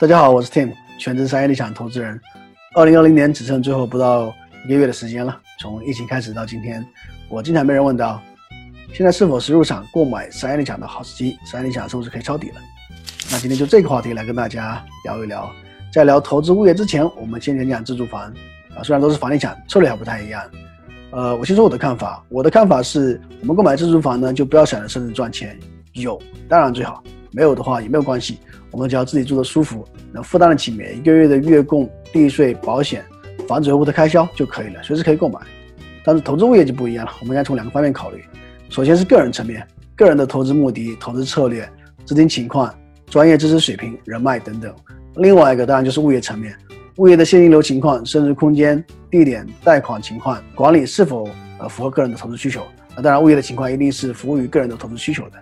大家好，我是 Tim，全职商业地产投资人。二零二零年只剩最后不到一个月的时间了。从疫情开始到今天，我经常被人问到，现在是否是入场购买商业地产的好时机？商业地产是不是可以抄底了？那今天就这个话题来跟大家聊一聊。在聊投资物业之前，我们先讲讲自住房啊。虽然都是房地产，策略还不太一样。呃，我先说我的看法。我的看法是，我们购买自住房呢，就不要想着甚至赚钱，有当然最好，没有的话也没有关系。我们只要自己住的舒服，能负担得起每一个月的月供、地税、保险、房子维护的开销就可以了，随时可以购买。但是投资物业就不一样了，我们应该从两个方面考虑。首先是个人层面，个人的投资目的、投资策略、资金情况、专业知识水平、人脉等等。另外一个当然就是物业层面，物业的现金流情况、升值空间、地点、贷款情况、管理是否呃符合个人的投资需求。那当然，物业的情况一定是服务于个人的投资需求的。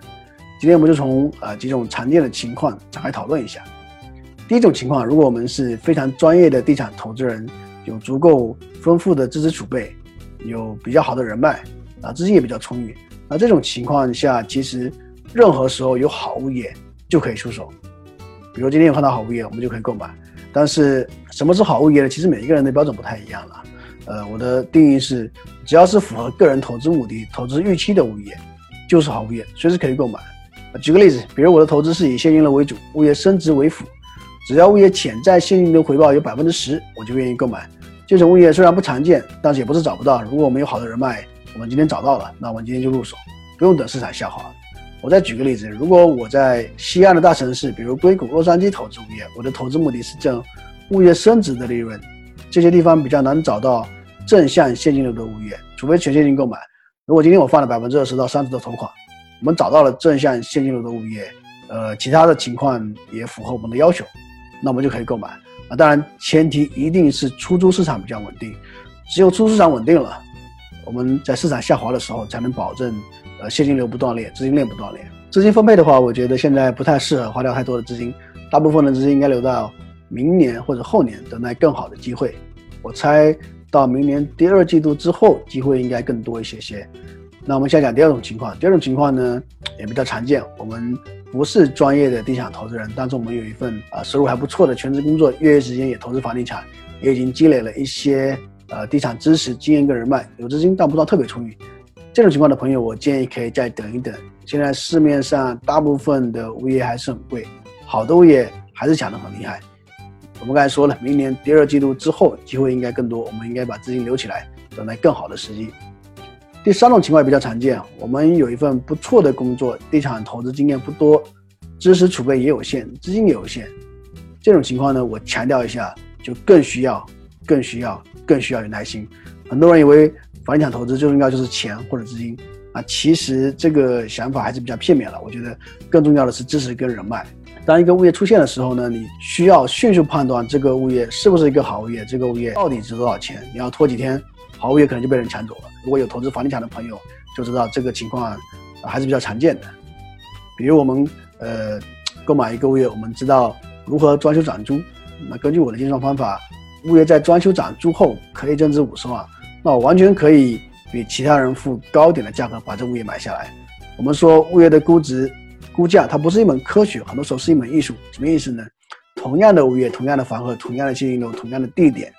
今天我们就从呃几种常见的情况展开讨论一下。第一种情况，如果我们是非常专业的地产投资人，有足够丰富的知识储备，有比较好的人脉，啊资金也比较充裕，那这种情况下，其实任何时候有好物业就可以出手。比如今天有看到好物业，我们就可以购买。但是什么是好物业呢？其实每一个人的标准不太一样了。呃，我的定义是，只要是符合个人投资目的、投资预期的物业，就是好物业，随时可以购买。举个例子，比如我的投资是以现金流为主，物业升值为辅，只要物业潜在现金流回报有百分之十，我就愿意购买。这种物业虽然不常见，但是也不是找不到。如果我们有好的人脉，我们今天找到了，那我们今天就入手，不用等市场下滑。我再举个例子，如果我在西岸的大城市，比如硅谷、洛杉矶投资物业，我的投资目的是挣物业升值的利润，这些地方比较难找到正向现金流的物业，除非全现金购买。如果今天我放了百分之二十到三十的投款。我们找到了正向现金流的物业，呃，其他的情况也符合我们的要求，那我们就可以购买啊。当然，前提一定是出租市场比较稳定，只有出租市场稳定了，我们在市场下滑的时候才能保证呃现金流不断裂，资金链不断裂。资金分配的话，我觉得现在不太适合花掉太多的资金，大部分的资金应该留到明年或者后年等待更好的机会。我猜到明年第二季度之后，机会应该更多一些些。那我们先讲第二种情况，第二种情况呢也比较常见。我们不是专业的地产投资人，但是我们有一份啊收入还不错的全职工作，业余时间也投资房地产，也已经积累了一些呃地产知识、经验跟人脉，有资金但不算特别充裕。这种情况的朋友，我建议可以再等一等。现在市面上大部分的物业还是很贵，好的物业还是抢得很厉害。我们刚才说了，明年第二季度之后机会应该更多，我们应该把资金留起来，等待更好的时机。第三种情况也比较常见，我们有一份不错的工作，地产投资经验不多，知识储备也有限，资金也有限。这种情况呢，我强调一下，就更需要、更需要、更需要有耐心。很多人以为房地产投资就应该就是钱或者资金啊，其实这个想法还是比较片面了。我觉得更重要的是知识跟人脉。当一个物业出现的时候呢，你需要迅速判断这个物业是不是一个好物业，这个物业到底值多少钱。你要拖几天。好物业可能就被人抢走了。如果有投资房地产的朋友就知道这个情况还是比较常见的。比如我们呃购买一个物业，我们知道如何装修转租。那根据我的计算方法，物业在装修转租后可以增值五十万，那我完全可以比其他人付高点的价格把这物业买下来。我们说物业的估值估价它不是一门科学，很多时候是一门艺术。什么意思呢？同样的物业，同样的房和同样的经营楼，同样的地点，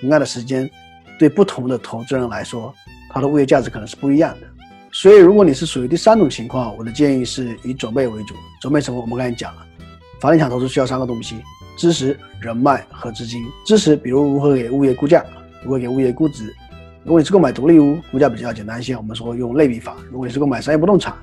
同样的时间。对不同的投资人来说，它的物业价值可能是不一样的。所以，如果你是属于第三种情况，我的建议是以准备为主。准备什么？我们刚才讲了，房地产投资需要三个东西：知识、人脉和资金。知识，比如如何给物业估价，如何给物业估值。如果你是购买独立屋，估价比较简单一些，我们说用类比法；如果你是购买商业不动产，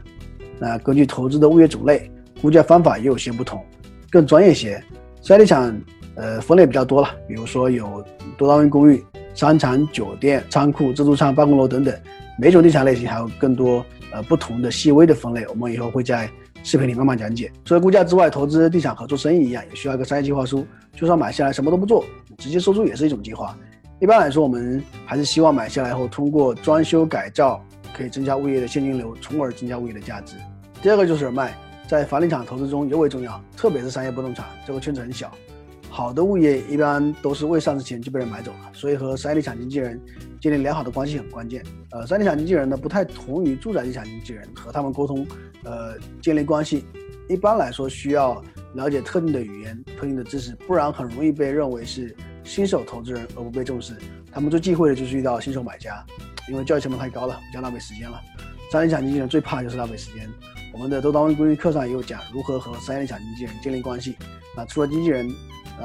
那根据投资的物业种类，估价方法也有些不同，更专业些。商业地产，呃，分类比较多了，比如说有多单位公寓。商场、酒店、仓库、自助餐、办公楼等等，每种地产类型还有更多呃不同的细微的分类，我们以后会在视频里慢慢讲解。除了估价之外，投资地产和做生意一样，也需要一个商业计划书。就算买下来什么都不做，直接收租也是一种计划。一般来说，我们还是希望买下来后通过装修改造可以增加物业的现金流，从而增加物业的价值。第二个就是人脉，在房地产投资中尤为重要，特别是商业不动产，这个圈子很小。好的物业一般都是未上市前就被人买走了，所以和商业地产经纪人建立良好的关系很关键。呃，商业地产经纪人呢不太同于住宅地产经纪人，和他们沟通，呃，建立关系，一般来说需要了解特定的语言、特定的知识，不然很容易被认为是新手投资人而不被重视。他们最忌讳的就是遇到新手买家，因为交易成本太高了，比较浪费时间了。三联抢经纪人最怕就是浪费时间。我们的多单位规律课上也有讲如何和三联抢经纪人建立关系。那除了经纪人，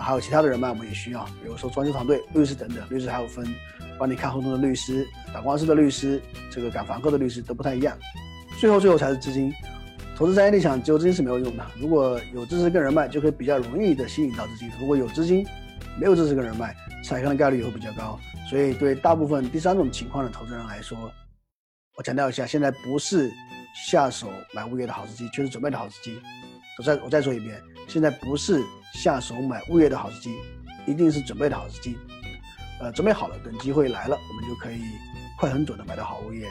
还有其他的人脉我们也需要，比如说装修团队、律师等等。律师还有分帮你看合同的律师、打官司的律师、这个赶房客的律师都不太一样。最后，最后才是资金。投资商业地产只有资金是没有用的。如果有知识跟人脉，就可以比较容易的吸引到资金。如果有资金，没有知识跟人脉，踩坑的概率也会比较高。所以，对大部分第三种情况的投资人来说，我强调一下，现在不是下手买物业的好时机，却是准备的好时机。我再我再说一遍，现在不是下手买物业的好时机，一定是准备的好时机。呃，准备好了，等机会来了，我们就可以快很准的买到好物业。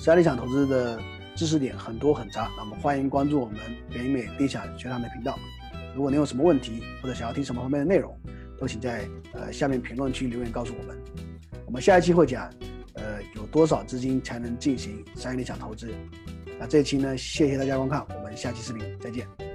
实力想投资的。知识点很多很杂，那么欢迎关注我们北美地产学堂的频道。如果您有什么问题或者想要听什么方面的内容，都请在呃下面评论区留言告诉我们。我们下一期会讲，呃有多少资金才能进行商业地产投资？那这一期呢，谢谢大家观看，我们下期视频再见。